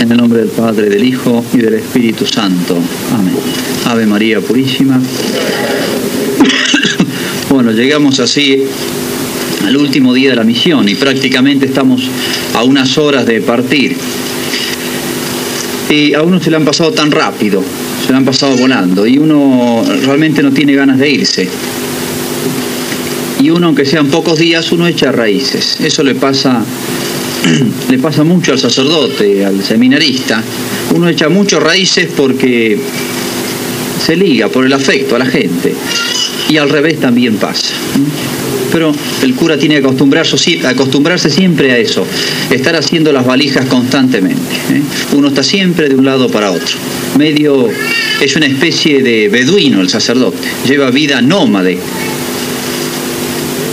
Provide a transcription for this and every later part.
En el nombre del Padre, del Hijo y del Espíritu Santo. Amén. Ave María Purísima. Bueno, llegamos así al último día de la misión y prácticamente estamos a unas horas de partir. Y a uno se le han pasado tan rápido, se le han pasado volando y uno realmente no tiene ganas de irse. Y uno, aunque sean pocos días, uno echa raíces. Eso le pasa le pasa mucho al sacerdote, al seminarista. Uno echa muchas raíces porque se liga por el afecto a la gente. Y al revés también pasa. Pero el cura tiene que acostumbrarse, acostumbrarse siempre a eso, estar haciendo las valijas constantemente. ¿eh? Uno está siempre de un lado para otro. Medio es una especie de beduino el sacerdote, lleva vida nómade.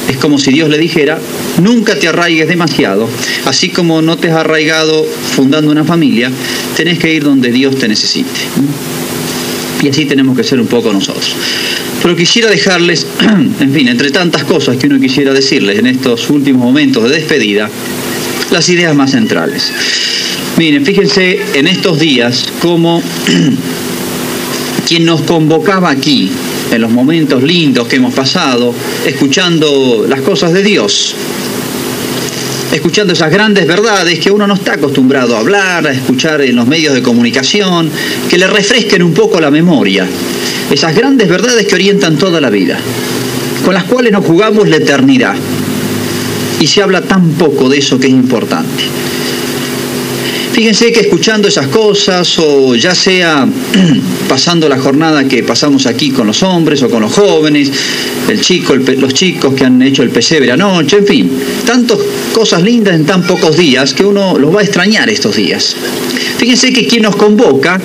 Es como si Dios le dijera, nunca te arraigues demasiado, así como no te has arraigado fundando una familia, tenés que ir donde Dios te necesite. Y así tenemos que ser un poco nosotros. Pero quisiera dejarles, en fin, entre tantas cosas que uno quisiera decirles en estos últimos momentos de despedida, las ideas más centrales. Miren, fíjense en estos días cómo quien nos convocaba aquí, en los momentos lindos que hemos pasado, escuchando las cosas de Dios, escuchando esas grandes verdades que uno no está acostumbrado a hablar, a escuchar en los medios de comunicación, que le refresquen un poco la memoria. Esas grandes verdades que orientan toda la vida, con las cuales nos jugamos la eternidad. Y se habla tan poco de eso que es importante. Fíjense que escuchando esas cosas, o ya sea pasando la jornada que pasamos aquí con los hombres o con los jóvenes, el chico, los chicos que han hecho el pesebre anoche, en fin, tantas cosas lindas en tan pocos días que uno los va a extrañar estos días. Fíjense que quien nos convoca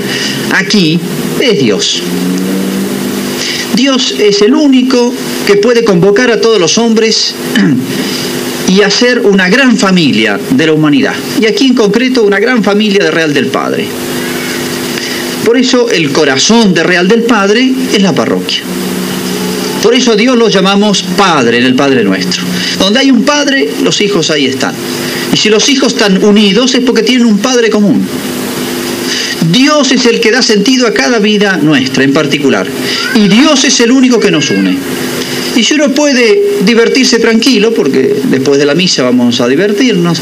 aquí es Dios. Dios es el único que puede convocar a todos los hombres y hacer una gran familia de la humanidad. Y aquí en concreto una gran familia de Real del Padre. Por eso el corazón de Real del Padre es la parroquia. Por eso a Dios lo llamamos Padre en el Padre Nuestro. Donde hay un Padre, los hijos ahí están. Y si los hijos están unidos es porque tienen un Padre común. Dios es el que da sentido a cada vida nuestra en particular. Y Dios es el único que nos une. Y si uno puede divertirse tranquilo, porque después de la misa vamos a divertirnos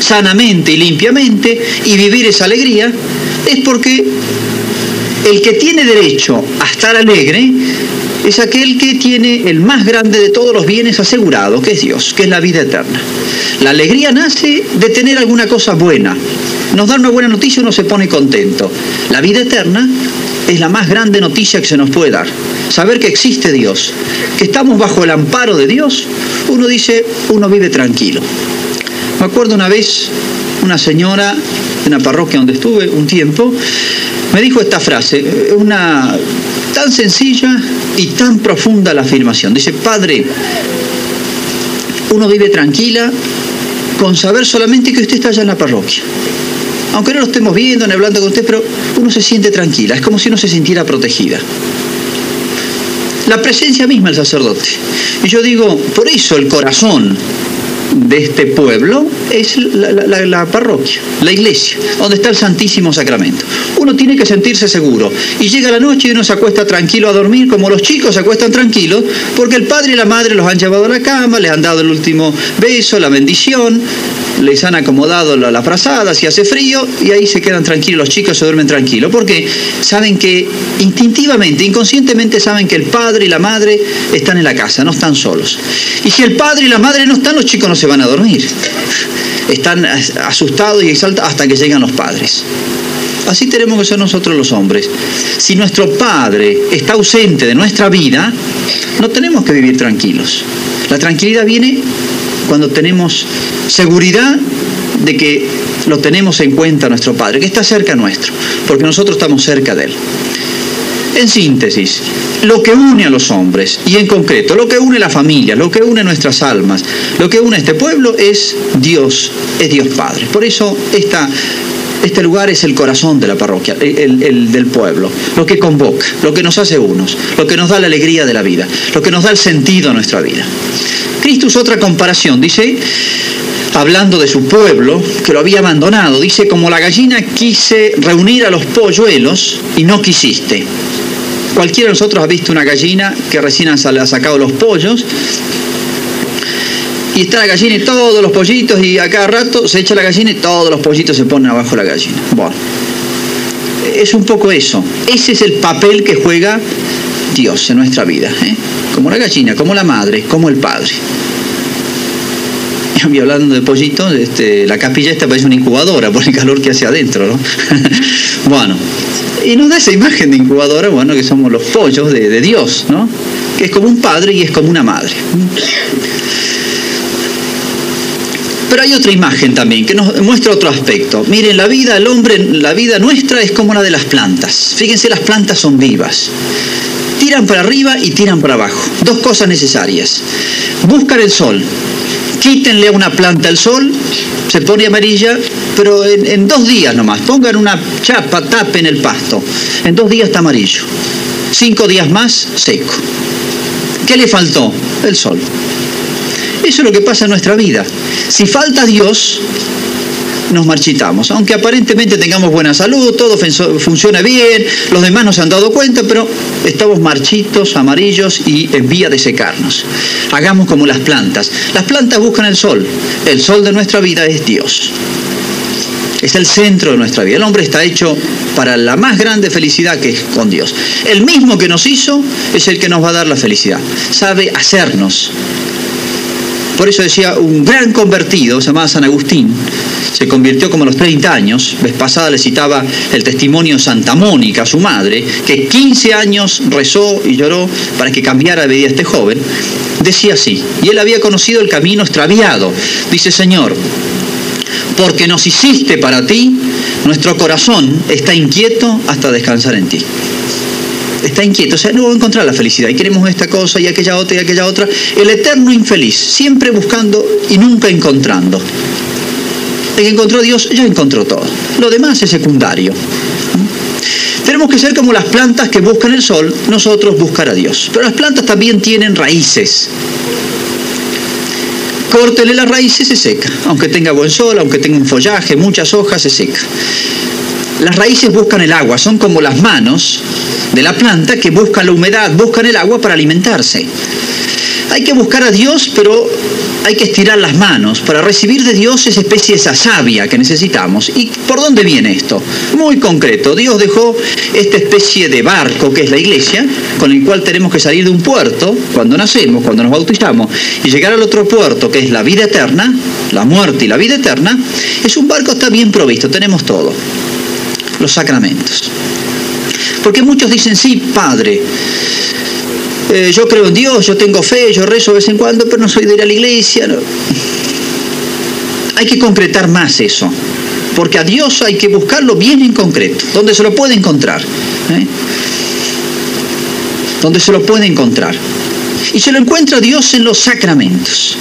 sanamente y limpiamente y vivir esa alegría, es porque el que tiene derecho a estar alegre es aquel que tiene el más grande de todos los bienes asegurados, que es Dios, que es la vida eterna. La alegría nace de tener alguna cosa buena. Nos da una buena noticia y uno se pone contento. La vida eterna es la más grande noticia que se nos puede dar. Saber que existe Dios, que estamos bajo el amparo de Dios, uno dice, uno vive tranquilo. Me acuerdo una vez, una señora de una parroquia donde estuve un tiempo, me dijo esta frase, una tan sencilla y tan profunda la afirmación. Dice, Padre, uno vive tranquila con saber solamente que usted está allá en la parroquia aunque no lo estemos viendo ni hablando con usted, pero uno se siente tranquila, es como si uno se sintiera protegida. La presencia misma del sacerdote. Y yo digo, por eso el corazón de este pueblo es la, parroquia, la iglesia, donde está el Santísimo Sacramento. Uno tiene que sentirse seguro. Y llega la noche y uno se acuesta tranquilo a dormir, como los chicos se acuestan tranquilos, porque el padre y la madre los han llevado a la cama, les han dado el último beso, la bendición, les han acomodado la, la frazada si hace frío, y ahí se quedan tranquilos, los chicos se duermen tranquilos, porque saben que instintivamente, inconscientemente saben que el padre y la madre están en la casa, no están solos. Y si el padre y la madre no están, los chicos no se van a dormir. Están asustados y exaltados hasta que llegan los padres. Así tenemos que ser nosotros los hombres. Si nuestro Padre está ausente de nuestra vida, no tenemos que vivir tranquilos. La tranquilidad viene cuando tenemos seguridad de que lo tenemos en cuenta nuestro Padre, que está cerca nuestro, porque nosotros estamos cerca de Él. En síntesis, lo que une a los hombres, y en concreto, lo que une la familia, lo que une nuestras almas, lo que une a este pueblo es Dios, es Dios Padre. Por eso esta este lugar es el corazón de la parroquia, el, del pueblo, lo que convoca, lo que nos hace unos, lo que nos da la alegría de la vida, lo que nos da el sentido a nuestra vida. Cristo es otra comparación, dice, hablando de su pueblo, que lo había abandonado, dice, como la gallina quise reunir a los polluelos y no quisiste. Cualquiera de nosotros ha visto una gallina que recién ha sacado los pollos y está la gallina y todos los pollitos y a cada rato se echa la gallina y todos los pollitos se ponen abajo la gallina. Bueno, es un poco eso. Ese es el papel que juega Dios en nuestra vida. ¿eh? Como la gallina, como la madre, como el padre. Y hablando de pollitos, este, la capilla esta parece una incubadora por el calor que hace adentro, ¿no? bueno, y nos da esa imagen de incubadora, bueno, que somos los pollos de, Dios, ¿no? Que es como un padre y es como una madre. Pero hay otra imagen también que nos muestra otro aspecto. Miren, la vida, el hombre, la vida nuestra es como la de las plantas. Fíjense, las plantas son vivas. Tiran para arriba y tiran para abajo. Dos cosas necesarias. Buscan el sol. Quítenle a una planta el sol, se pone amarilla, pero en, en dos días nomás. Pongan una chapa, tapen el pasto. En dos días está amarillo. Cinco días más, seco. ¿Qué le faltó? El sol. Eso es lo que pasa en nuestra vida. Si falta Dios, nos marchitamos. Aunque aparentemente tengamos buena salud, todo funciona bien, los demás nos han dado cuenta, pero estamos marchitos, amarillos y en vía de secarnos. Hagamos como las plantas. Las plantas buscan el sol. El sol de nuestra vida es Dios. Es el centro de nuestra vida. El hombre está hecho para la más grande felicidad que es con Dios. El mismo que nos hizo es el que nos va a dar la felicidad. Sabe hacernos por eso decía, un gran convertido, se llamaba San Agustín, se convirtió como a los 30 años. Vez pasada le citaba el testimonio de Santa Mónica, su madre, que 15 años rezó y lloró para que cambiara de vida este joven. Decía así, y él había conocido el camino extraviado. Dice, Señor, porque nos hiciste para ti, nuestro corazón está inquieto hasta descansar en ti está inquieto, o sea, no va a encontrar la felicidad y queremos esta cosa y aquella otra y aquella otra. El eterno infeliz, siempre buscando y nunca encontrando. El que encontró Dios ya encontró todo. Lo demás es secundario. Tenemos que ser como las plantas que buscan el sol, nosotros buscar a Dios. Pero las plantas también tienen raíces. Córtele las raíces, se seca. Aunque tenga buen sol, aunque tenga un follaje, muchas hojas, se seca. Las raíces buscan el agua, son como las manos de la planta que buscan la humedad, buscan el agua para alimentarse. Hay que buscar a Dios, pero hay que estirar las manos para recibir de Dios esa especie esa savia que necesitamos. ¿Y por dónde viene esto? Muy concreto, Dios dejó esta especie de barco que es la iglesia, con el cual tenemos que salir de un puerto cuando nacemos, cuando nos bautizamos, y llegar al otro puerto que es la vida eterna, la muerte y la vida eterna. Es un barco está bien provisto, tenemos todo los sacramentos. Porque muchos dicen, sí, Padre, eh, yo creo en Dios, yo tengo fe, yo rezo de vez en cuando, pero no soy de ir a la iglesia. Hay que concretar más eso, porque a Dios hay que buscarlo bien en concreto, donde se lo puede encontrar. ¿eh? Donde se lo puede encontrar. Y se lo encuentra Dios en los sacramentos.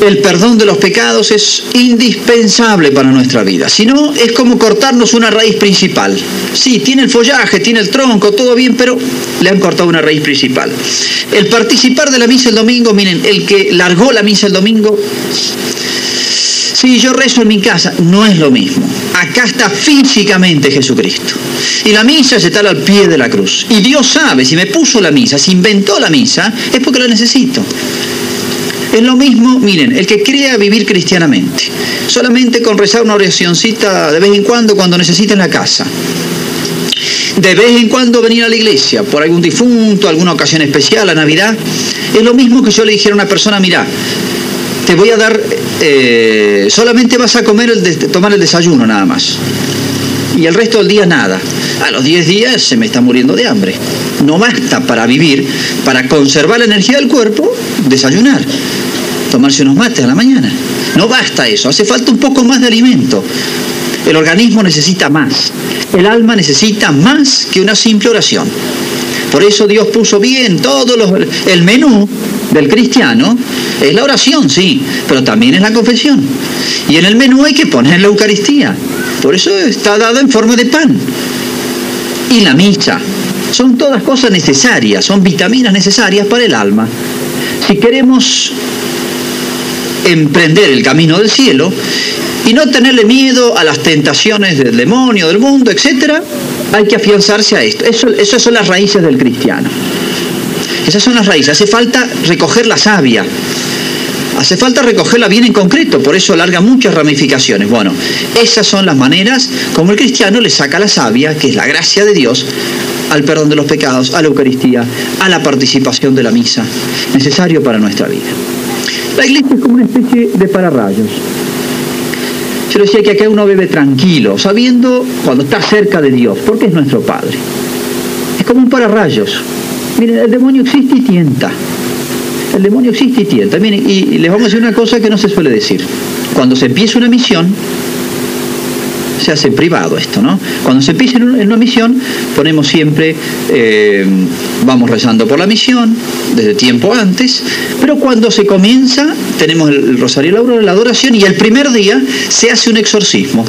El perdón de los pecados es indispensable para nuestra vida. Si no, es como cortarnos una raíz principal. Sí, tiene el follaje, tiene el tronco, todo bien, pero le han cortado una raíz principal. El participar de la misa el domingo, miren, el que largó la misa el domingo, sí, yo rezo en mi casa, no es lo mismo. Acá está físicamente Jesucristo. Y la misa se tal al pie de la cruz. Y Dios sabe, si me puso la misa, si inventó la misa, es porque la necesito. Es lo mismo, miren, el que crea vivir cristianamente, solamente con rezar una oracióncita de vez en cuando cuando necesita en la casa. De vez en cuando venir a la iglesia por algún difunto, alguna ocasión especial, la Navidad. Es lo mismo que yo le dijera a una persona, mira, te voy a dar, eh, solamente vas a comer, el tomar el desayuno nada más. Y el resto del día nada. A los 10 días se me está muriendo de hambre. No basta para vivir, para conservar la energía del cuerpo, desayunar tomarse unos mates a la mañana. No basta eso, hace falta un poco más de alimento. El organismo necesita más. El alma necesita más que una simple oración. Por eso Dios puso bien todo el menú del cristiano. Es la oración, sí, pero también es la confesión. Y en el menú hay que poner la Eucaristía. Por eso está dada en forma de pan. Y la misa. Son todas cosas necesarias, son vitaminas necesarias para el alma. Si queremos emprender el camino del cielo y no tenerle miedo a las tentaciones del demonio, del mundo, etc., hay que afianzarse a esto. Eso, esas son las raíces del cristiano. Esas son las raíces. Hace falta recoger la savia. Hace falta recogerla bien en concreto, por eso larga muchas ramificaciones. Bueno, esas son las maneras como el cristiano le saca la savia, que es la gracia de Dios, al perdón de los pecados, a la Eucaristía, a la participación de la misa, necesario para nuestra vida. La iglesia es como una especie de pararrayos. Yo decía que acá uno bebe tranquilo, sabiendo cuando está cerca de Dios, porque es nuestro Padre. Es como un pararrayos. Miren, el demonio existe y tienta. El demonio existe y tienta. Miren, y les vamos a decir una cosa que no se suele decir. Cuando se empieza una misión, se hace privado esto, ¿no? Cuando se empieza en una misión, ponemos siempre, eh, vamos rezando por la misión, desde tiempo antes, pero cuando se comienza, tenemos el rosario de la adoración, y el primer día se hace un exorcismo.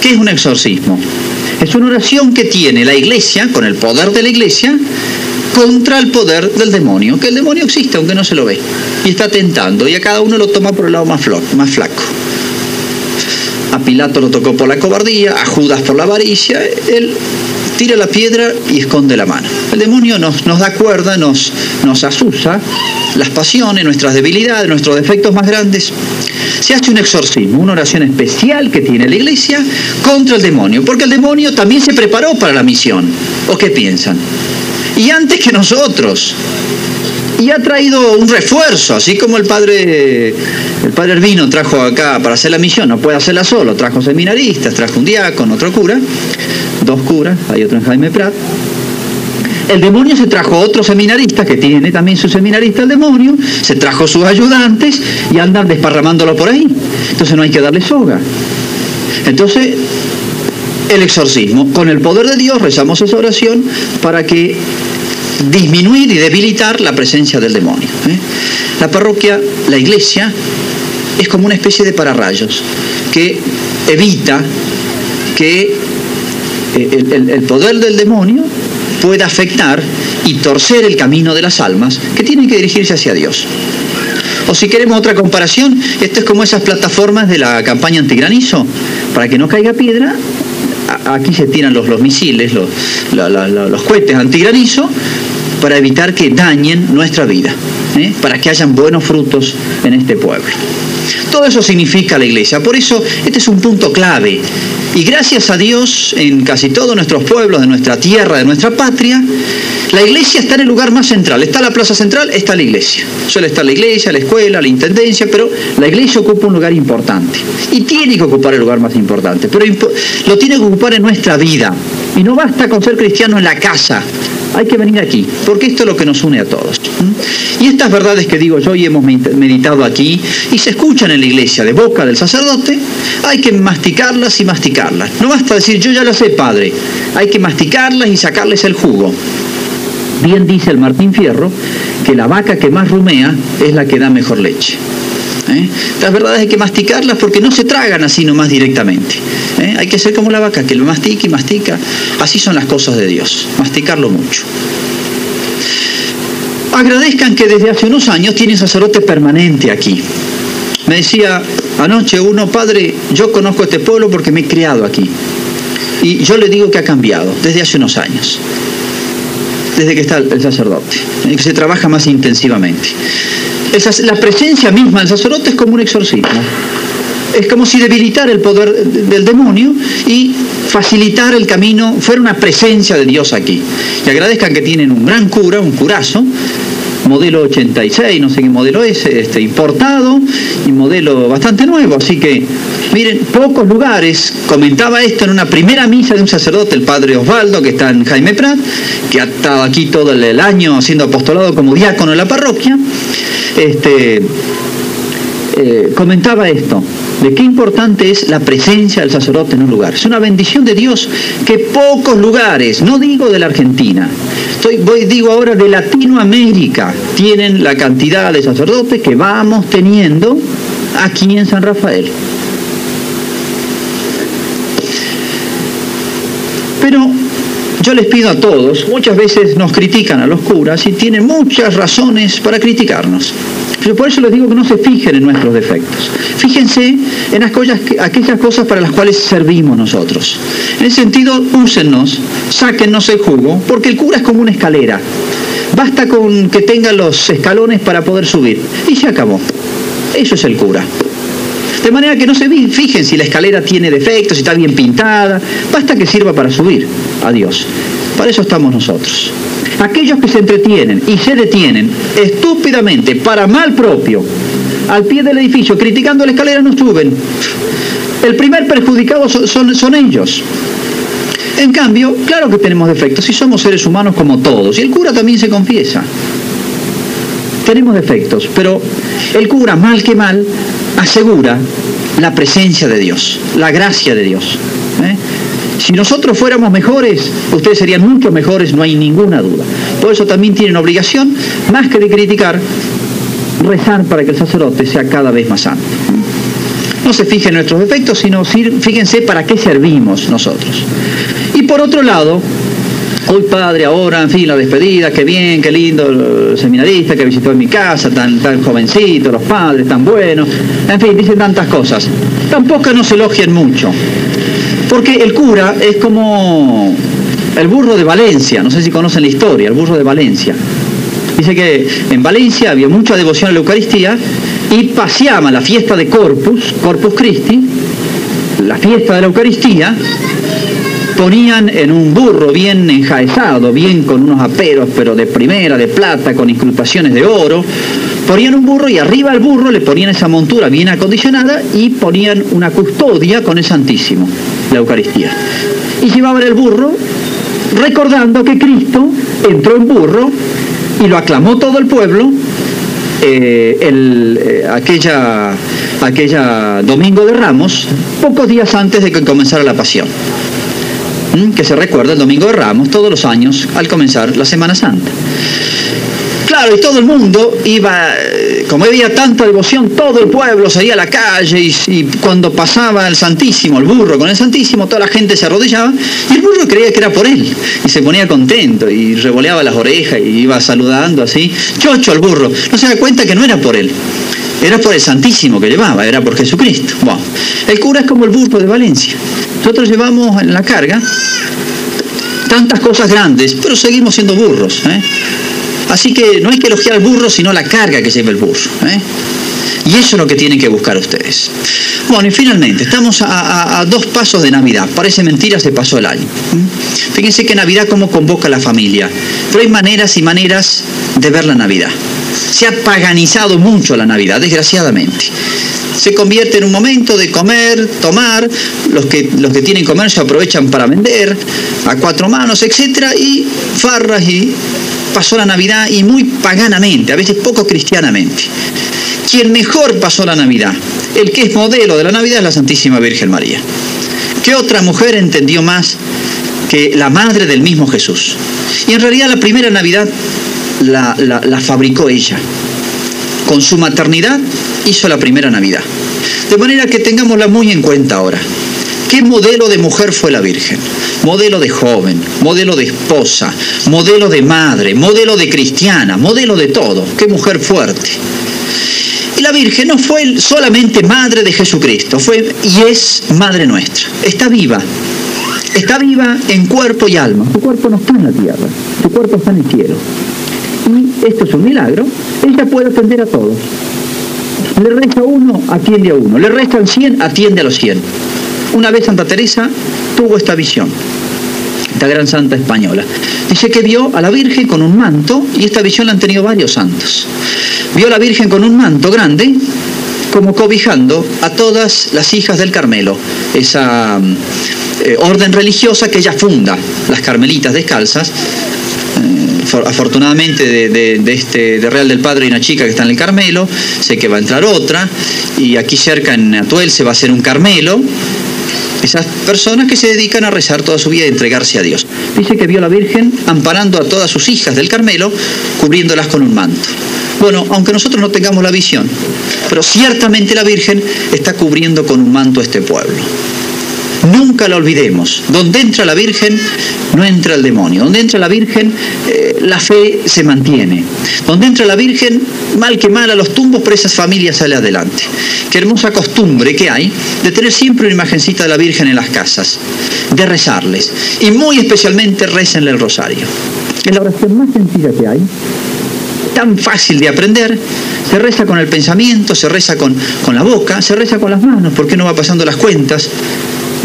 ¿Qué es un exorcismo? Es una oración que tiene la iglesia, con el poder de la iglesia, contra el poder del demonio, que el demonio existe aunque no se lo ve, y está tentando, y a cada uno lo toma por el lado más, flaco. A Pilato lo tocó por la cobardía, a Judas por la avaricia, tira la piedra y esconde la mano. El demonio nos, nos da cuerda, nos, nos asusa las pasiones, nuestras debilidades, nuestros defectos más grandes. Se hace un exorcismo, una oración especial que tiene la iglesia contra el demonio, porque el demonio también se preparó para la misión. ¿O qué piensan? Y antes que nosotros, y ha traído un refuerzo, así como el padre, el padre Ervino trajo acá para hacer la misión, no puede hacerla solo, trajo seminaristas, trajo un diácono, otro cura, dos curas, hay otro en Jaime Prat. El demonio se trajo otro seminarista, que tiene también su seminarista el demonio, se trajo sus ayudantes y andan desparramándolo por ahí. Entonces no hay que darle soga. Entonces, el exorcismo, con el poder de Dios rezamos esa oración para que disminuir y debilitar la presencia del demonio. ¿eh? La parroquia, la iglesia, es como una especie de pararrayos que evita que eh, el, poder del demonio pueda afectar y torcer el camino de las almas que tienen que dirigirse hacia Dios. O si queremos otra comparación, esto es como esas plataformas de la campaña antigranizo. Para que no caiga piedra, aquí se tiran los, los misiles, los, los cohetes antigranizo, para evitar que dañen nuestra vida, ¿eh? para que hayan buenos frutos en este pueblo. Todo eso significa la iglesia. Por eso este es un punto clave. Y gracias a Dios, en casi todos nuestros pueblos, de nuestra tierra, de nuestra patria, la iglesia está en el lugar más central. Está la plaza central, está la iglesia. Suele estar la iglesia, la escuela, la intendencia, pero la iglesia ocupa un lugar importante. Y tiene que ocupar el lugar más importante. Pero lo tiene que ocupar en nuestra vida. Y no basta con ser cristiano en la casa, hay que venir aquí, porque esto es lo que nos une a todos. Y estas verdades que digo yo y hemos meditado aquí y se escuchan en la iglesia de boca del sacerdote, hay que masticarlas y masticarlas. No basta decir yo ya las sé, padre, hay que masticarlas y sacarles el jugo. Bien dice el Martín Fierro que la vaca que más rumea es la que da mejor leche. ¿eh? Las verdades hay que masticarlas porque no se tragan así nomás directamente. ¿eh? Hay que ser como la vaca, que lo mastica y mastica. Así son las cosas de Dios, masticarlo mucho. Agradezcan que desde hace unos años tienen sacerdote permanente aquí. Me decía anoche uno, padre, yo conozco este pueblo porque me he criado aquí. Y yo le digo que ha cambiado desde hace unos años, desde que está el sacerdote, que se trabaja más intensivamente la presencia misma del sacerdote es como un exorcismo. Es como si debilitara el poder del demonio y facilitar el camino, fuera una presencia de Dios aquí. Y agradezcan que tienen un gran cura, un curazo, modelo 86, no sé qué modelo es, este, importado y modelo bastante nuevo. Así que, miren, pocos lugares, comentaba esto en una primera misa de un sacerdote, el padre Osvaldo, que está en Jaime Prat, que ha estado aquí todo el año haciendo apostolado como diácono en la parroquia este, eh, comentaba esto, de qué importante es la presencia del sacerdote en un lugar. Es una bendición de Dios que pocos lugares, no digo de la Argentina, estoy, voy, digo ahora de Latinoamérica, tienen la cantidad de sacerdotes que vamos teniendo aquí en San Rafael. Pero yo les pido a todos, muchas veces nos critican a los curas y tienen muchas razones para criticarnos. Pero por eso les digo que no se fijen en nuestros defectos. Fíjense en las cosas, aquellas cosas para las cuales servimos nosotros. En ese sentido, úsennos, sáquennos el jugo, porque el cura es como una escalera. Basta con que tenga los escalones para poder subir. Y se acabó. Eso es el cura. De manera que no se fijen si la escalera tiene defectos, si está bien pintada. Basta que sirva para subir a Dios. Para eso estamos nosotros. Aquellos que se entretienen y se detienen estúpidamente para mal propio al pie del edificio criticando la escalera no suben. El primer perjudicado son, son ellos. En cambio, claro que tenemos defectos y somos seres humanos como todos. Y el cura también se confiesa. Tenemos defectos, pero el cura, mal que mal, asegura la presencia de Dios, la gracia de Dios. ¿eh? Si nosotros fuéramos mejores, ustedes serían mucho mejores, no hay ninguna duda. Por eso también tienen obligación, más que de criticar, rezar para que el sacerdote sea cada vez más santo. No se fijen en nuestros defectos, sino fíjense para qué servimos nosotros. Y por otro lado, hoy padre, ahora, en fin, la despedida, qué bien, qué lindo el seminarista que visitó en mi casa, tan, tan jovencito, los padres, tan buenos, en fin, dicen tantas cosas. Tampoco nos elogien mucho, porque el cura es como el burro de Valencia, no sé si conocen la historia, el burro de Valencia. Dice que en Valencia había mucha devoción a la Eucaristía y paseaba la fiesta de Corpus, Corpus Christi, la fiesta de la Eucaristía, ponían en un burro bien enjaezado, bien con unos aperos, pero de primera, de plata, con incrustaciones de oro, ponían un burro y arriba al burro le ponían esa montura bien acondicionada y ponían una custodia con el Santísimo, la Eucaristía. Y llevaban el burro recordando que Cristo entró en burro y lo aclamó todo el pueblo eh, el, eh, aquella, aquella domingo de Ramos, pocos días antes de que comenzara la pasión. Que se recuerda el domingo de Ramos todos los años al comenzar la Semana Santa. Claro, y todo el mundo iba, eh, como había tanta devoción, todo el pueblo salía a la calle y, cuando pasaba el Santísimo, el burro con el Santísimo, toda la gente se arrodillaba y el burro creía que era por él y se ponía contento y revoleaba las orejas y iba saludando así. Chocho al burro, no se da cuenta que no era por él. Era por el Santísimo que llevaba, era por Jesucristo. Bueno, el cura es como el burro de Valencia. Nosotros llevamos en la carga tantas cosas grandes, pero seguimos siendo burros. ¿eh? Así que no hay que elogiar al burro, sino la carga que lleva el burro. ¿eh? Y eso es lo que tienen que buscar ustedes. Bueno, y finalmente, estamos a, dos pasos de Navidad. Parece mentira, se pasó el año. Fíjense que Navidad cómo convoca a la familia. Pero hay maneras y maneras de ver la Navidad. Se ha paganizado mucho la Navidad, desgraciadamente. Se convierte en un momento de comer, tomar, los que, los que tienen comercio aprovechan para vender a cuatro manos, etcétera, y farras y pasó la Navidad y muy paganamente, a veces poco cristianamente. Quien mejor pasó la Navidad, el que es modelo de la Navidad es la Santísima Virgen María. ¿Qué otra mujer entendió más que la madre del mismo Jesús? Y en realidad la primera Navidad la, la fabricó ella. Con su maternidad hizo la primera Navidad. De manera que tengámosla muy en cuenta ahora. ¿Qué modelo de mujer fue la Virgen? Modelo de joven, modelo de esposa, modelo de madre, modelo de cristiana, modelo de todo. Qué mujer fuerte. Y la Virgen no fue solamente madre de Jesucristo, fue y es madre nuestra. Está viva. Está viva en cuerpo y alma. Su cuerpo no está en la tierra, su cuerpo está en el cielo. Y esto es un milagro. Ella puede atender a todos. Le resta uno, atiende a uno. Le restan cien, atiende a los cien. Una vez Santa Teresa tuvo esta visión, esta gran santa española. Dice que vio a la Virgen con un manto, y esta visión la han tenido varios santos. Vio a la Virgen con un manto grande, como cobijando a todas las hijas del Carmelo, esa eh, orden religiosa que ella funda, las carmelitas descalzas. Afortunadamente de, de, este de Real del Padre hay una chica que está en el Carmelo, sé que va a entrar otra, y aquí cerca en Atuel se va a hacer un Carmelo, esas personas que se dedican a rezar toda su vida y entregarse a Dios. Dice que vio a la Virgen amparando a todas sus hijas del Carmelo, cubriéndolas con un manto. Bueno, aunque nosotros no tengamos la visión, pero ciertamente la Virgen está cubriendo con un manto a este pueblo. Nunca lo olvidemos. Donde entra la Virgen, no entra el demonio. Donde entra la Virgen, eh, la fe se mantiene. Donde entra la Virgen, mal que mal a los tumbos, pero esa familia sale adelante. Qué hermosa costumbre que hay de tener siempre una imagencita de la Virgen en las casas, de rezarles. Y muy especialmente recenle el rosario. Es la oración más sencilla que hay, tan fácil de aprender, se reza con el pensamiento, se reza con, con la boca, se reza con las manos, porque no va pasando las cuentas.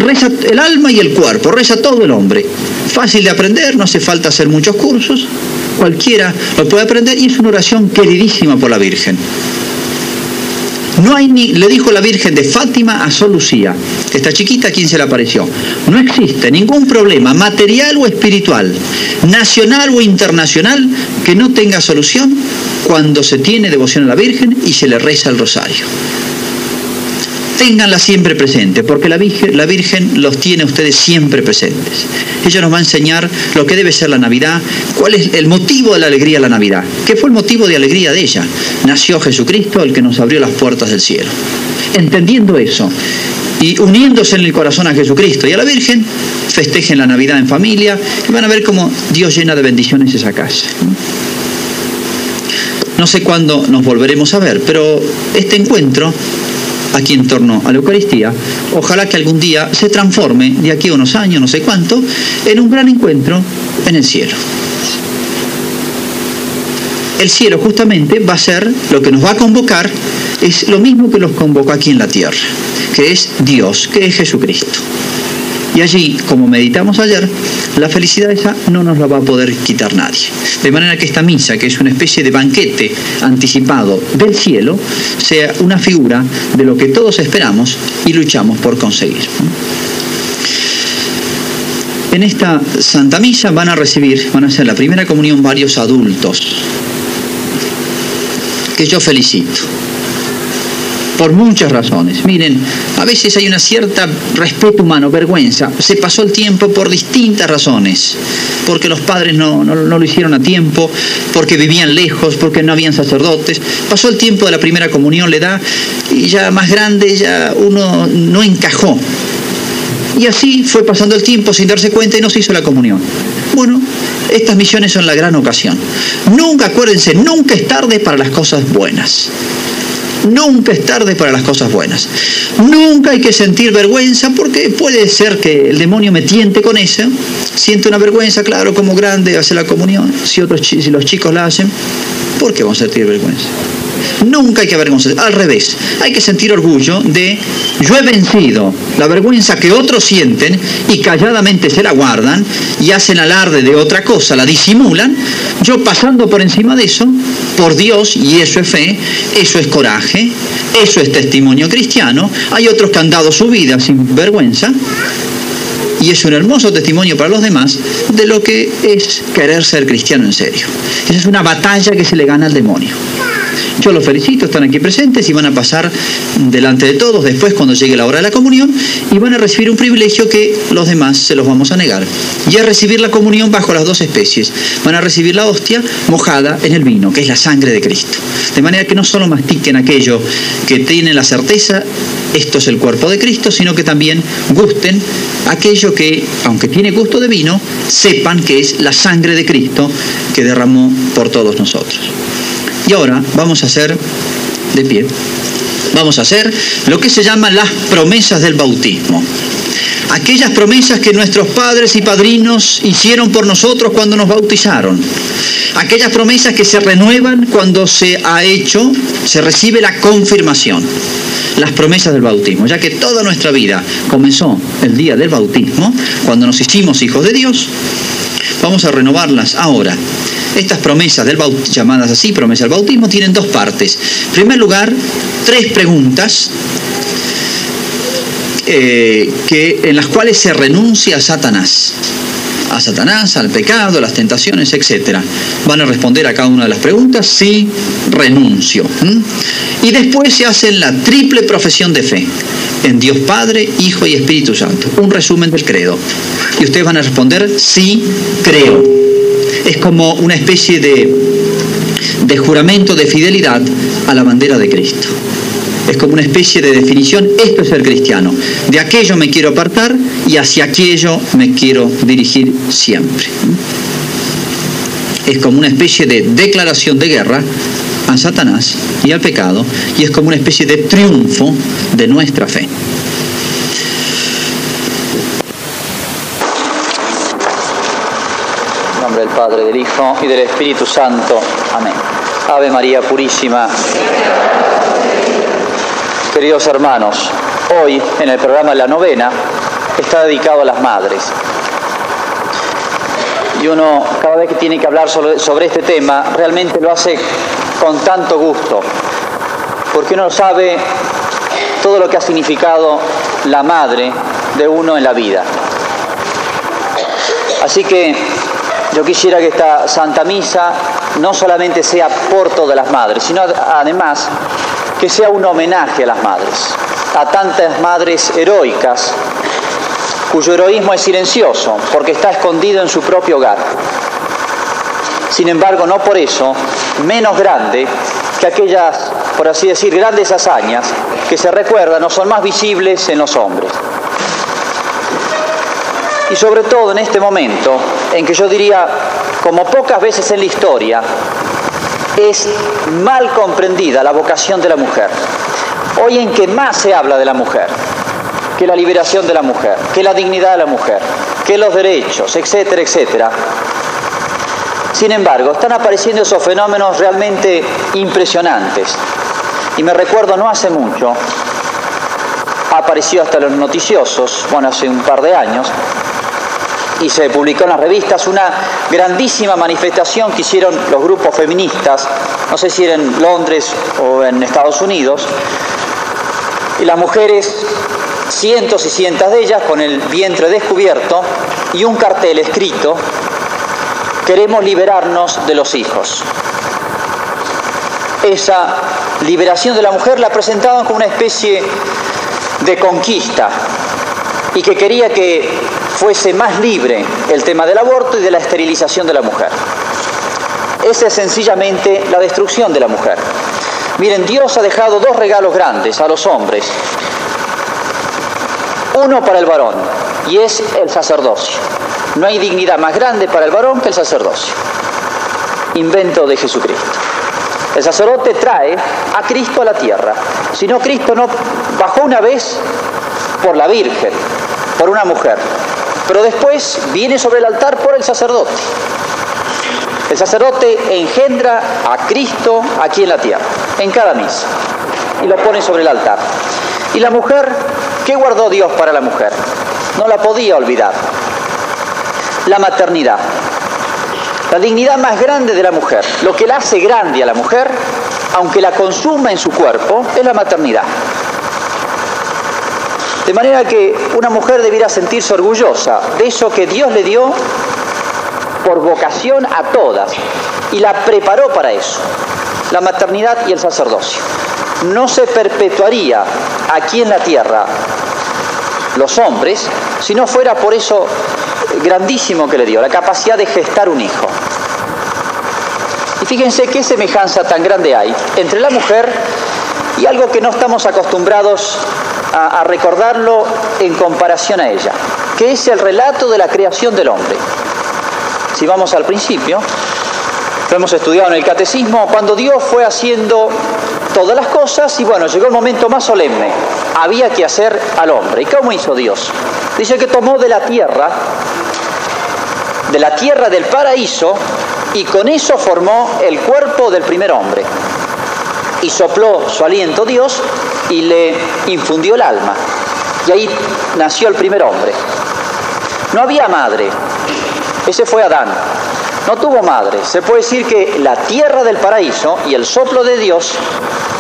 Reza el alma y el cuerpo, reza todo el hombre. Fácil de aprender, no hace falta hacer muchos cursos, cualquiera lo puede aprender y es una oración queridísima por la Virgen. No hay ni, le dijo la Virgen de Fátima a Sol Lucía, esta chiquita a quien se le apareció. No existe ningún problema material o espiritual, nacional o internacional, que no tenga solución cuando se tiene devoción a la Virgen y se le reza el rosario ténganla siempre presente, porque la Virgen, la Virgen los tiene a ustedes siempre presentes. Ella nos va a enseñar lo que debe ser la Navidad, cuál es el motivo de la alegría de la Navidad, qué fue el motivo de alegría de ella. Nació Jesucristo, el que nos abrió las puertas del cielo. Entendiendo eso y uniéndose en el corazón a Jesucristo y a la Virgen, festejen la Navidad en familia y van a ver cómo Dios llena de bendiciones esa casa. No sé cuándo nos volveremos a ver, pero este encuentro aquí en torno a la Eucaristía, ojalá que algún día se transforme, de aquí a unos años, no sé cuánto, en un gran encuentro en el cielo. El cielo justamente va a ser lo que nos va a convocar, es lo mismo que nos convocó aquí en la tierra, que es Dios, que es Jesucristo. Y allí, como meditamos ayer, la felicidad esa no nos la va a poder quitar nadie. De manera que esta misa, que es una especie de banquete anticipado del cielo, sea una figura de lo que todos esperamos y luchamos por conseguir. En esta Santa Misa van a recibir, van a hacer la primera comunión varios adultos, que yo felicito por muchas razones. Miren, a veces hay una cierta respeto humano, vergüenza. Se pasó el tiempo por distintas razones. Porque los padres no, lo hicieron a tiempo, porque vivían lejos, porque no habían sacerdotes. Pasó el tiempo de la primera comunión, le da, y ya más grande, ya uno no encajó. Y así fue pasando el tiempo sin darse cuenta y no se hizo la comunión. Bueno, estas misiones son la gran ocasión. Nunca, acuérdense, nunca es tarde para las cosas buenas. Nunca es tarde para las cosas buenas. Nunca hay que sentir vergüenza porque puede ser que el demonio me tiente con eso. Siente una vergüenza, claro, como grande hace la comunión. Si, otros, si los chicos la hacen, ¿por qué vamos a sentir vergüenza? Nunca hay que avergonzarse. Al revés, hay que sentir orgullo de yo he vencido la vergüenza que otros sienten y calladamente se la guardan y hacen alarde de otra cosa, la disimulan. Yo pasando por encima de eso, por Dios, y eso es fe, eso es coraje, eso es testimonio cristiano. Hay otros que han dado su vida sin vergüenza y es un hermoso testimonio para los demás de lo que es querer ser cristiano en serio. Esa es una batalla que se le gana al demonio. Yo los felicito, están aquí presentes y van a pasar delante de todos después cuando llegue la hora de la comunión y van a recibir un privilegio que los demás se los vamos a negar. Y es recibir la comunión bajo las dos especies. Van a recibir la hostia mojada en el vino, que es la sangre de Cristo. De manera que no solo mastiquen aquello que tienen la certeza, esto es el cuerpo de Cristo, sino que también gusten aquello que, aunque tiene gusto de vino, sepan que es la sangre de Cristo que derramó por todos nosotros. Y ahora vamos a hacer, de pie, vamos a hacer lo que se llama las promesas del bautismo. Aquellas promesas que nuestros padres y padrinos hicieron por nosotros cuando nos bautizaron. Aquellas promesas que se renuevan cuando se ha hecho, se recibe la confirmación. Las promesas del bautismo, ya que toda nuestra vida comenzó el día del bautismo, cuando nos hicimos hijos de Dios, vamos a renovarlas ahora estas promesas del bautismo, llamadas así, promesas del bautismo, tienen dos partes. En primer lugar, tres preguntas eh, que, en las cuales se renuncia a Satanás. A Satanás, al pecado, a las tentaciones, etc. Van a responder a cada una de las preguntas, sí, renuncio. Y después se hace la triple profesión de fe en Dios Padre, Hijo y Espíritu Santo. Un resumen del credo. Y ustedes van a responder, sí, creo es como una especie de, juramento de fidelidad a la bandera de Cristo. Es como una especie de definición, esto es ser cristiano. De aquello me quiero apartar y hacia aquello me quiero dirigir siempre. Es como una especie de declaración de guerra a Satanás y al pecado y es como una especie de triunfo de nuestra fe. En nombre del Padre, del Hijo y del Espíritu Santo. Amén. Ave María Purísima. Queridos hermanos, hoy en el programa La Novena está dedicado a las madres. Y uno, cada vez que tiene que hablar sobre, sobre este tema, realmente lo hace con tanto gusto, porque uno sabe todo lo que ha significado la madre de uno en la vida. Así que yo quisiera que esta Santa Misa no solamente sea por todas las madres, sino además que sea un homenaje a las madres, a tantas madres heroicas, cuyo heroísmo es silencioso, porque está escondido en su propio hogar. Sin embargo, no por eso menos grande que aquellas, por así decir, grandes hazañas que se recuerdan o son más visibles en los hombres. Y sobre todo en este momento, en que yo diría, como pocas veces en la historia, es mal comprendida la vocación de la mujer. Hoy en que más se habla de la mujer, que la liberación de la mujer, que la dignidad de la mujer, que los derechos, etcétera, etcétera. Sin embargo, están apareciendo esos fenómenos realmente impresionantes. Y me recuerdo no hace mucho, ha aparecido hasta los noticiosos, bueno, hace un par de años, y se publicó en las revistas una grandísima manifestación que hicieron los grupos feministas, no sé si era en Londres o en Estados Unidos, y las mujeres, cientos y cientos de ellas, con el vientre descubierto y un cartel escrito, queremos liberarnos de los hijos. Esa liberación de la mujer la presentaban como una especie de conquista y que quería que fuese más libre el tema del aborto y de la esterilización de la mujer. Esa es sencillamente la destrucción de la mujer. Miren, Dios ha dejado dos regalos grandes a los hombres. Uno para el varón, y es el sacerdocio. No hay dignidad más grande para el varón que el sacerdocio. Invento de Jesucristo. El sacerdote trae a Cristo a la tierra. Si no, Cristo no bajó una vez por la Virgen, por una mujer, pero después viene sobre el altar por el sacerdote. El sacerdote engendra a Cristo aquí en la tierra, en cada misa, y lo pone sobre el altar. Y la mujer, ¿qué guardó Dios para la mujer? No la podía olvidar. La maternidad. La dignidad más grande de la mujer, lo que la hace grande a la mujer, aunque la consuma en su cuerpo, es la maternidad. De manera que una mujer debiera sentirse orgullosa de eso que Dios le dio por vocación a todas y la preparó para eso, la maternidad y el sacerdocio. No se perpetuaría aquí en la tierra los hombres si no fuera por eso grandísimo que le dio, la capacidad de gestar un hijo. Y fíjense qué semejanza tan grande hay entre la mujer y algo que no estamos acostumbrados a, recordarlo en comparación a ella, que es el relato de la creación del hombre. Si vamos al principio, lo hemos estudiado en el catecismo, cuando Dios fue haciendo todas las cosas y bueno, llegó el momento más solemne, había que hacer al hombre. ¿Y cómo hizo Dios? Dice que tomó de la tierra, de la tierra del paraíso, y con eso formó el cuerpo del primer hombre y sopló su aliento Dios y le infundió el alma. Y ahí nació el primer hombre. No había madre. Ese fue Adán. No tuvo madre. Se puede decir que la tierra del paraíso y el soplo de Dios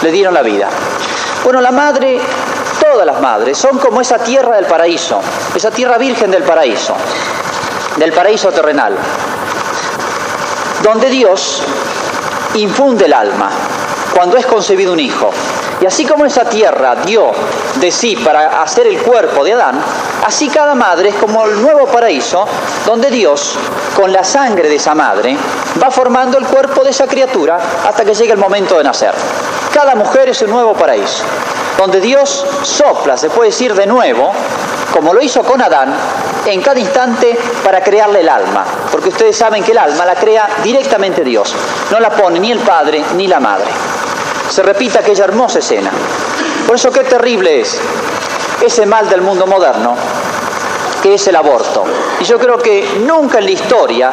le dieron la vida. Bueno, la madre, todas las madres, son como esa tierra del paraíso, esa tierra virgen del paraíso, del paraíso terrenal, donde Dios infunde el alma, cuando es concebido un hijo. Y así como esa tierra dio de sí para hacer el cuerpo de Adán, así cada madre es como el nuevo paraíso, donde Dios, con la sangre de esa madre, va formando el cuerpo de esa criatura hasta que llegue el momento de nacer. Cada mujer es un nuevo paraíso. donde Dios sopla, se puede decir de nuevo, como lo hizo con Adán, en cada instante para crearle el alma, porque ustedes saben que el alma la crea directamente Dios, no la pone ni el padre ni la madre. Se repite aquella hermosa escena. Por eso qué terrible es ese mal del mundo moderno, que es el aborto. Y yo creo que nunca en la historia,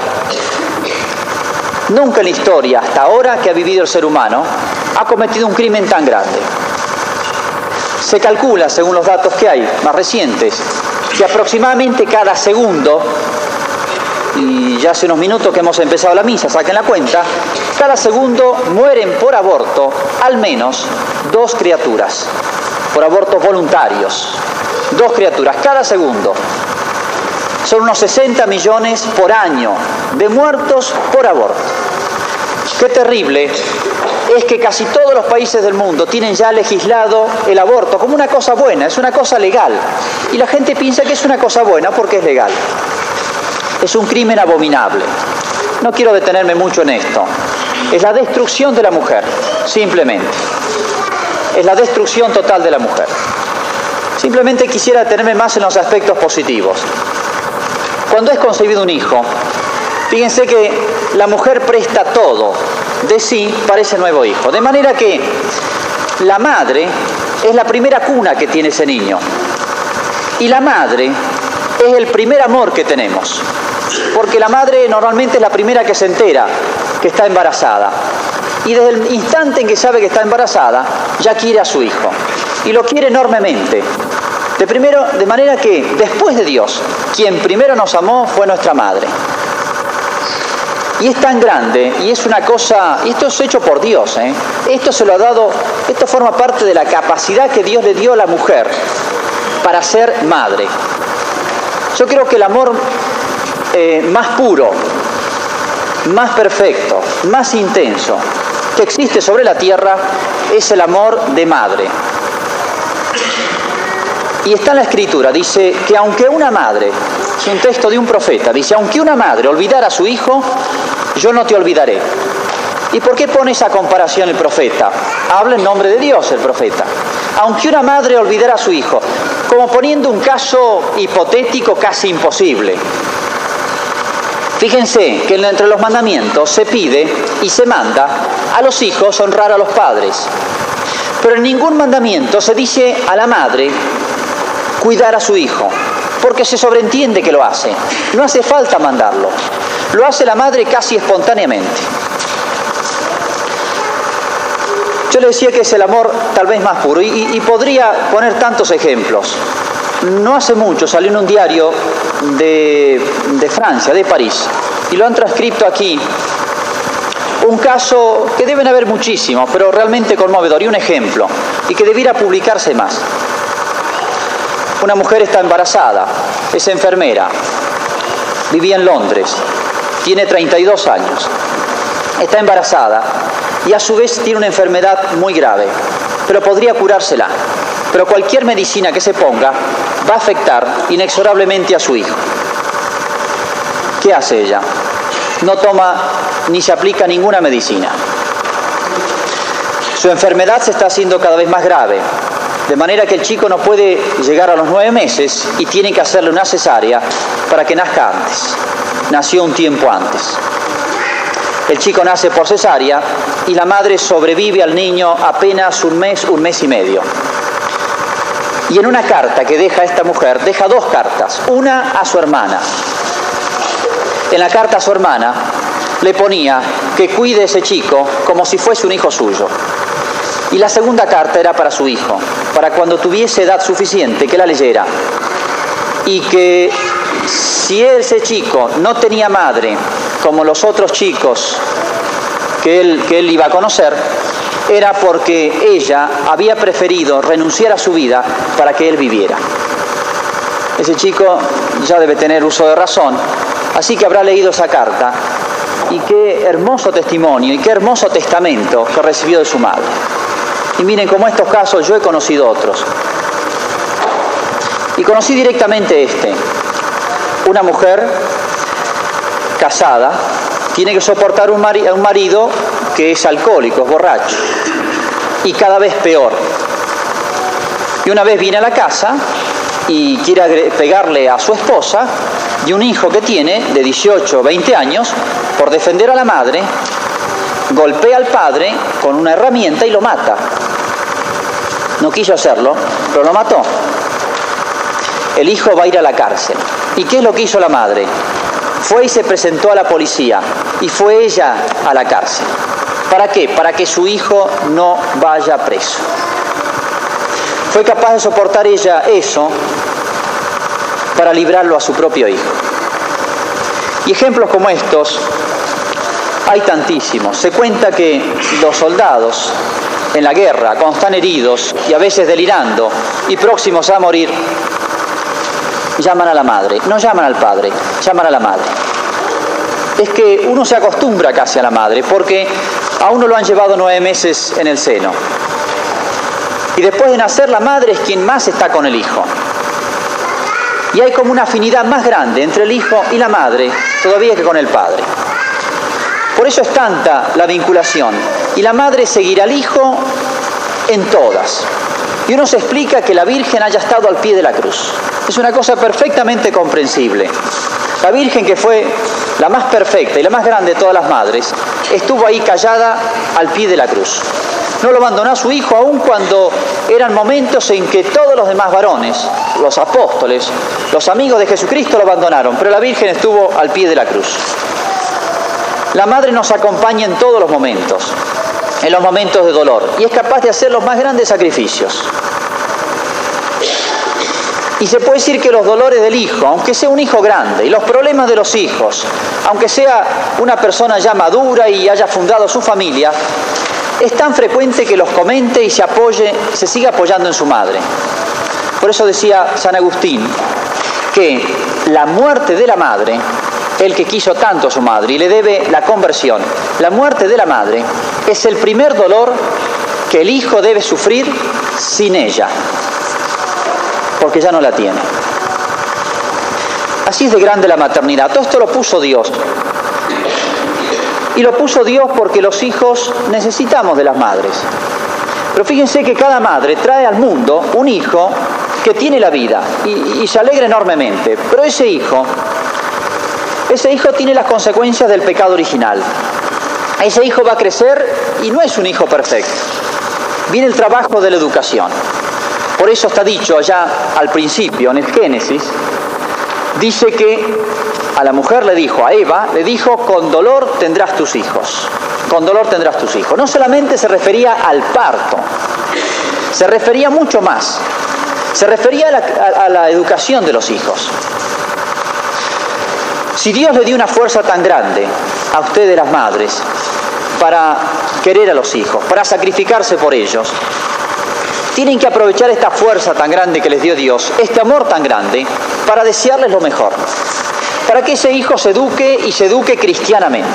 nunca en la historia, hasta ahora que ha vivido el ser humano, ha cometido un crimen tan grande. Se calcula, según los datos que hay más recientes, que aproximadamente cada segundo, y ya hace unos minutos que hemos empezado la misa, saquen la cuenta, cada segundo mueren por aborto al menos dos criaturas, por abortos voluntarios, dos criaturas cada segundo. Son unos 60 millones por año de muertos por aborto. Qué terrible es que casi todos los países del mundo tienen ya legislado el aborto como una cosa buena, es una cosa legal. Y la gente piensa que es una cosa buena porque es legal. Es un crimen abominable. No quiero detenerme mucho en esto. Es la destrucción de la mujer, simplemente. Es la destrucción total de la mujer. Simplemente quisiera detenerme más en los aspectos positivos. Cuando es concebido un hijo, fíjense que la mujer presta todo de sí para ese nuevo hijo. De manera que la madre es la primera cuna que tiene ese niño. Y la madre es el primer amor que tenemos. Porque la madre normalmente es la primera que se entera que está embarazada. Y desde el instante en que sabe que está embarazada, ya quiere a su hijo. Y lo quiere enormemente. De primero, de manera que después de Dios, quien primero nos amó fue nuestra madre. Y es tan grande, y es una cosa, y esto es hecho por Dios, ¿eh? esto se lo ha dado, esto forma parte de la capacidad que Dios le dio a la mujer para ser madre. Yo creo que el amor eh, más puro, más perfecto, más intenso que existe sobre la tierra es el amor de madre. Y está en la escritura, dice que aunque una madre, es un texto de un profeta, dice, aunque una madre olvidara a su hijo, yo no te olvidaré. ¿Y por qué pone esa comparación el profeta? Habla en nombre de Dios el profeta. Aunque una madre olvidara a su hijo, como poniendo un caso hipotético casi imposible. Fíjense que entre los mandamientos se pide y se manda a los hijos honrar a los padres. Pero en ningún mandamiento se dice a la madre cuidar a su hijo, porque se sobreentiende que lo hace. No hace falta mandarlo. Lo hace la madre casi espontáneamente. Yo le decía que es el amor tal vez más puro y, podría poner tantos ejemplos. No hace mucho salió en un diario de, de Francia, de París, y lo han transcrito aquí un caso que deben haber muchísimos, pero realmente conmovedor, y un ejemplo, y que debiera publicarse más. Una mujer está embarazada, es enfermera, vivía en Londres, tiene 32 años, está embarazada y a su vez tiene una enfermedad muy grave, pero podría curársela. Pero cualquier medicina que se ponga va a afectar inexorablemente a su hijo. ¿Qué hace ella? No toma ni se aplica ninguna medicina. Su enfermedad se está haciendo cada vez más grave, de manera que el chico no puede llegar a los nueve meses y tiene que hacerle una cesárea para que nazca antes nació un tiempo antes. El chico nace por cesárea y la madre sobrevive al niño apenas un mes, un mes y medio. Y en una carta que deja esta mujer, deja dos cartas, una a su hermana. En la carta a su hermana le ponía que cuide a ese chico como si fuese un hijo suyo. Y la segunda carta era para su hijo, para cuando tuviese edad suficiente que la leyera y que si ese chico no tenía madre, como los otros chicos que él, que él iba a conocer, era porque ella había preferido renunciar a su vida para que él viviera. Ese chico ya debe tener uso de razón, así que habrá leído esa carta y qué hermoso testimonio y qué hermoso testamento que recibió de su madre. Y miren, como estos casos yo he conocido otros. Y conocí directamente este. Una mujer casada tiene que soportar un, un marido que es alcohólico, es borracho, y cada vez peor. Y una vez viene a la casa y quiere pegarle a su esposa y un hijo que tiene de 18 o 20 años, por defender a la madre, golpea al padre con una herramienta y lo mata. No quiso hacerlo, pero lo mató. El hijo va a ir a la cárcel. ¿Y qué es lo que hizo la madre? Fue y se presentó a la policía y fue ella a la cárcel. ¿Para qué? Para que su hijo no vaya preso. Fue capaz de soportar ella eso para librarlo a su propio hijo. Y ejemplos como estos hay tantísimos. Se cuenta que los soldados en la guerra, cuando están heridos y a veces delirando y próximos a morir, llaman a la madre, no llaman al padre, llaman a la madre. Es que uno se acostumbra casi a la madre, porque a uno lo han llevado nueve meses en el seno. Y después de nacer, la madre es quien más está con el hijo. Y hay como una afinidad más grande entre el hijo y la madre todavía que con el padre. Por eso es tanta la vinculación. Y la madre seguirá al hijo en todas. Y uno se explica que la Virgen haya estado al pie de la cruz. Es una cosa perfectamente comprensible. La Virgen, que fue la más perfecta y la más grande de todas las madres, estuvo ahí callada al pie de la cruz. No lo abandonó a su hijo aun cuando eran momentos en que todos los demás varones, los apóstoles, los amigos de Jesucristo lo abandonaron, pero la Virgen estuvo al pie de la cruz. La Madre nos acompaña en todos los momentos, en los momentos de dolor, y es capaz de hacer los más grandes sacrificios. Y se puede decir que los dolores del hijo, aunque sea un hijo grande, y los problemas de los hijos, aunque sea una persona ya madura y haya fundado su familia, es tan frecuente que los comente y se apoye, se siga apoyando en su madre. Por eso decía San Agustín que la muerte de la madre, el que quiso tanto a su madre y le debe la conversión, la muerte de la madre es el primer dolor que el hijo debe sufrir sin ella, porque ya no la tiene. Así es de grande la maternidad. Todo esto lo puso Dios. Y lo puso Dios porque los hijos necesitamos de las madres. Pero fíjense que cada madre trae al mundo un hijo que tiene la vida y, se alegra enormemente. Pero ese hijo, ese hijo tiene las consecuencias del pecado original. Ese hijo va a crecer y no es un hijo perfecto. Viene el trabajo de la educación. Por eso está dicho allá al principio, en el Génesis, dice que a la mujer le dijo, a Eva, le dijo, con dolor tendrás tus hijos, con dolor tendrás tus hijos. No solamente se refería al parto, se refería mucho más, se refería a la, educación de los hijos. Si Dios le dio una fuerza tan grande a ustedes las madres para querer a los hijos, para sacrificarse por ellos, tienen que aprovechar esta fuerza tan grande que les dio Dios, este amor tan grande, para desearles lo mejor para que ese hijo se eduque y se eduque cristianamente.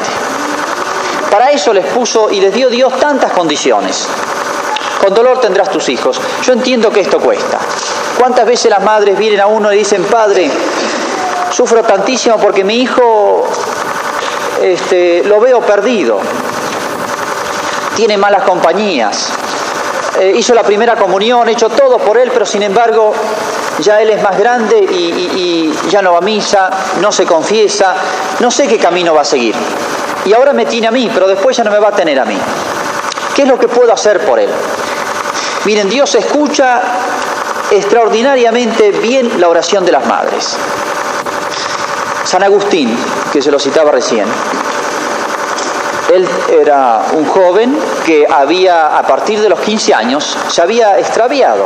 Para eso les puso y les dio Dios tantas condiciones. Con dolor tendrás tus hijos. Yo entiendo que esto cuesta. ¿Cuántas veces las madres vienen a uno y dicen, Padre, sufro tantísimo porque mi hijo este, lo veo perdido, tiene malas compañías, eh, hizo la primera comunión, he hecho todo por él, pero sin embargo ya él es más grande y, ya no va a misa, no se confiesa, no sé qué camino va a seguir. Y ahora me tiene a mí, pero después ya no me va a tener a mí. ¿Qué es lo que puedo hacer por él? Miren, Dios escucha extraordinariamente bien la oración de las madres. San Agustín, que se lo citaba recién, él era un joven que había, a partir de los 15 años, se había extraviado,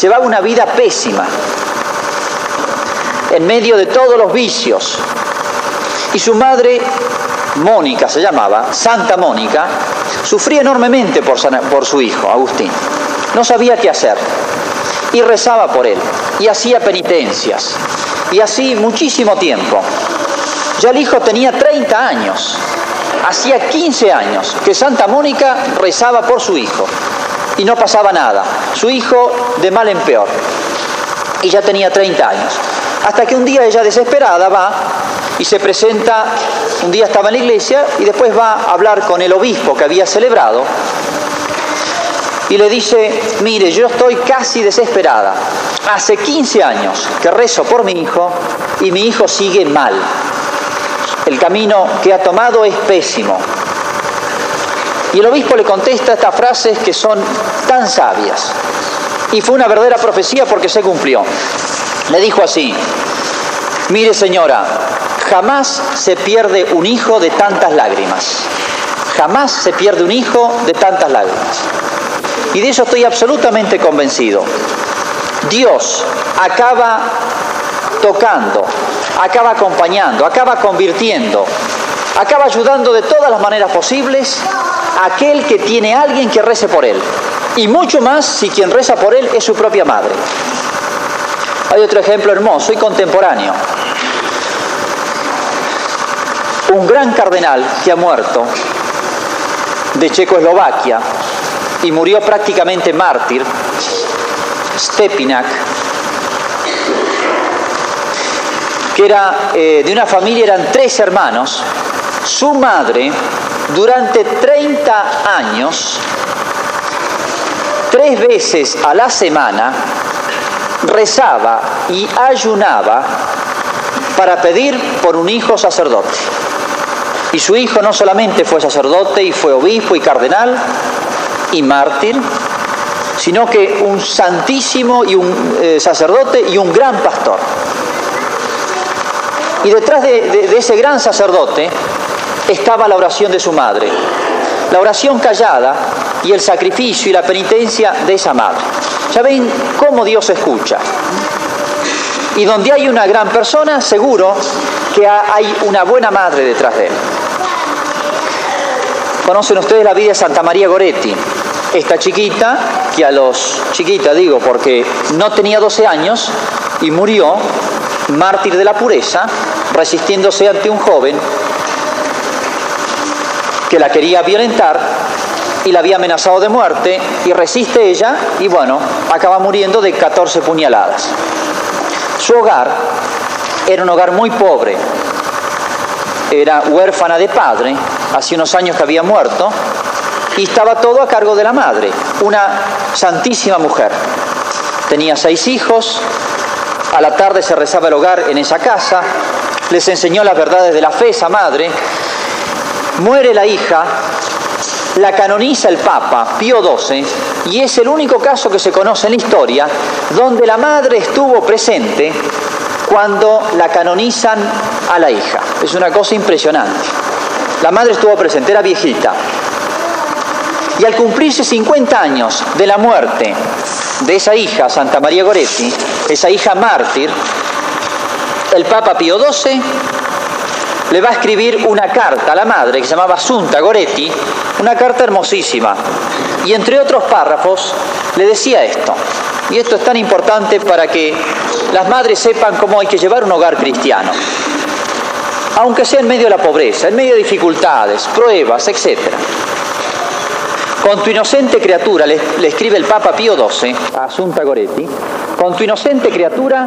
llevaba una vida pésima, en medio de todos los vicios. Y su madre, Mónica se llamaba, Santa Mónica, sufría enormemente por, su hijo, Agustín. No sabía qué hacer. Y rezaba por él. Y hacía penitencias. Y así muchísimo tiempo. Ya el hijo tenía 30 años hacía 15 años que Santa Mónica rezaba por su hijo y no pasaba nada. Su hijo de mal en peor. Y ya tenía 30 años. Hasta que un día ella desesperada va y se presenta, un día estaba en la iglesia y después va a hablar con el obispo que había celebrado y le dice, mire, yo estoy casi desesperada. Hace 15 años que rezo por mi hijo y mi hijo sigue mal. El camino que ha tomado es pésimo. Y el obispo le contesta estas frases que son tan sabias. Y fue una verdadera profecía porque se cumplió. Le dijo así, mire señora, jamás se pierde un hijo de tantas lágrimas. Jamás se pierde un hijo de tantas lágrimas. Y de eso estoy absolutamente convencido. Dios acaba tocando, acaba acompañando, acaba convirtiendo, acaba ayudando de todas las maneras posibles a aquel que tiene alguien que rece por él. Y mucho más si quien reza por él es su propia madre. Hay otro ejemplo hermoso y contemporáneo. Un gran cardenal que ha muerto de Checoslovaquia y murió prácticamente mártir, Stepinak, que era eh, de una familia, eran tres hermanos, su madre durante 30 años, tres veces a la semana, rezaba y ayunaba para pedir por un hijo sacerdote. Y su hijo no solamente fue sacerdote y fue obispo y cardenal y mártir, sino que un santísimo y un eh, sacerdote y un gran pastor. Y detrás de ese gran sacerdote estaba la oración de su madre, la oración callada y el sacrificio y la penitencia de esa madre. Ya ven cómo Dios escucha. Y donde hay una gran persona, seguro que hay una buena madre detrás de él. Conocen ustedes la vida de Santa María Goretti, esta chiquita, que a los, chiquita digo, porque no tenía 12 años y murió mártir de la pureza, resistiéndose ante un joven que la quería violentar y la había amenazado de muerte y resiste ella y bueno, acaba muriendo de 14 puñaladas. Su hogar era un hogar muy pobre, era huérfana de padre, hace unos años que había muerto, y estaba todo a cargo de la madre, una santísima mujer. Tenía seis hijos, a la tarde se rezaba el hogar en esa casa, les enseñó las verdades de la fe esa madre, muere la hija, la canoniza el Papa Pío XII y es el único caso que se conoce en la historia donde la madre estuvo presente cuando la canonizan a la hija. Es una cosa impresionante. La madre estuvo presente, era viejita. Y al cumplirse 50 años de la muerte de esa hija, Santa María Goretti, esa hija mártir, el Papa Pío XII le va a escribir una carta a la madre que se llamaba Asunta Goretti, una carta hermosísima. Y entre otros párrafos le decía esto. Y esto es tan importante para que las madres sepan cómo hay que llevar un hogar cristiano. Aunque sea en medio de la pobreza, en medio de dificultades, pruebas, etcétera. Con tu inocente criatura, le, escribe el Papa Pío XII a Asunta Goretti, con tu inocente criatura,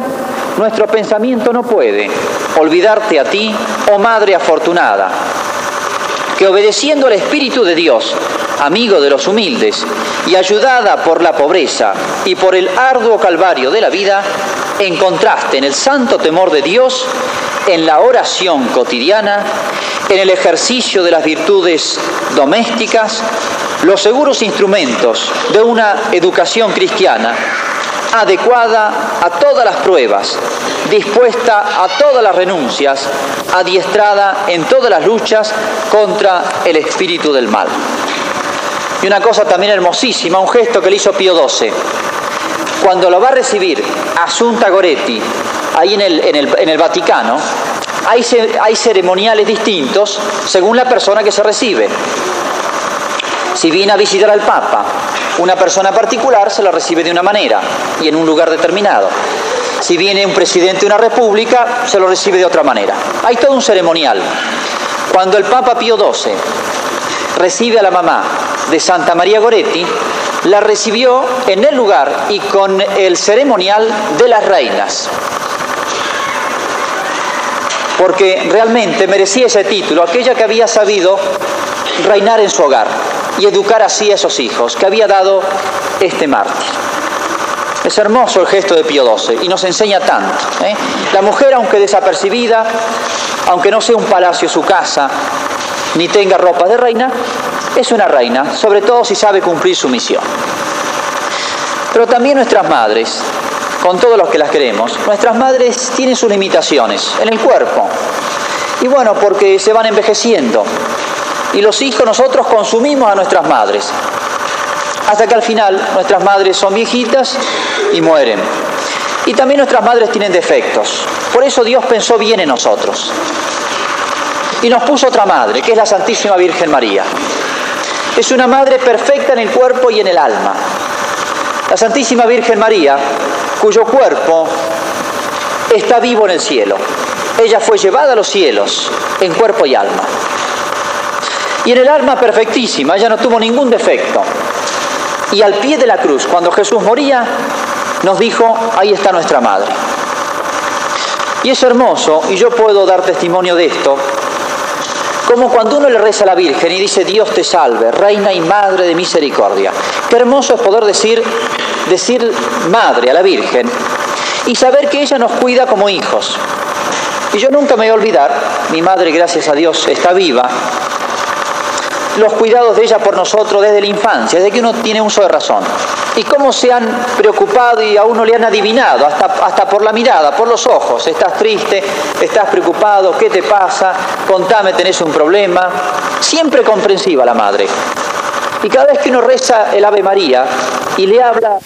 nuestro pensamiento no puede olvidarte a ti, oh Madre afortunada, que obedeciendo al Espíritu de Dios, amigo de los humildes, y ayudada por la pobreza y por el arduo calvario de la vida, encontraste en el santo temor de Dios, en la oración cotidiana, en el ejercicio de las virtudes domésticas, los seguros instrumentos de una educación cristiana adecuada a todas las pruebas, dispuesta a todas las renuncias, adiestrada en todas las luchas contra el espíritu del mal. Y una cosa también hermosísima, un gesto que le hizo Pío XII. Cuando lo va a recibir Asunta Goretti, ahí en el, Vaticano, hay ceremoniales distintos según la persona que se recibe. Si viene a visitar al Papa, una persona particular se la recibe de una manera y en un lugar determinado. Si viene un presidente de una república, se lo recibe de otra manera. Hay todo un ceremonial. Cuando el Papa Pío XII recibe a la mamá de Santa María Goretti, la recibió en el lugar y con el ceremonial de las reinas. Porque realmente merecía ese título, aquella que había sabido reinar en su hogar y educar así a esos hijos que había dado este mártir. Es hermoso el gesto de Pío XII y nos enseña tanto. ¿eh? La mujer, aunque desapercibida, aunque no sea un palacio su casa, ni tenga ropa de reina, es una reina, sobre todo si sabe cumplir su misión. Pero también nuestras madres, con todos los que las queremos, nuestras madres tienen sus limitaciones en el cuerpo. Y bueno, porque se van envejeciendo. Y los hijos nosotros consumimos a nuestras madres. Hasta que al final nuestras madres son viejitas y mueren. Y también nuestras madres tienen defectos. Por eso Dios pensó bien en nosotros. Y nos puso otra madre, que es la Santísima Virgen María. Es una madre perfecta en el cuerpo y en el alma. La Santísima Virgen María, cuyo cuerpo está vivo en el cielo. Ella fue llevada a los cielos en cuerpo y alma. Y en el alma perfectísima, ella no tuvo ningún defecto. Y al pie de la cruz, cuando Jesús moría, nos dijo, ahí está nuestra madre. Y es hermoso, y yo puedo dar testimonio de esto, como cuando uno le reza a la Virgen y dice, Dios te salve, Reina y Madre de Misericordia. Qué hermoso es poder decir, decir Madre a la Virgen y saber que ella nos cuida como hijos. Y yo nunca me voy a olvidar, mi madre, gracias a Dios, está viva, los cuidados de ella por nosotros desde la infancia, desde que uno tiene uso de razón. Y cómo se han preocupado y a uno le han adivinado, hasta, hasta por la mirada, por los ojos. Estás triste, estás preocupado, ¿qué te pasa? Contame, tenés un problema. Siempre comprensiva la madre. Y cada vez que uno reza el Ave María y le habla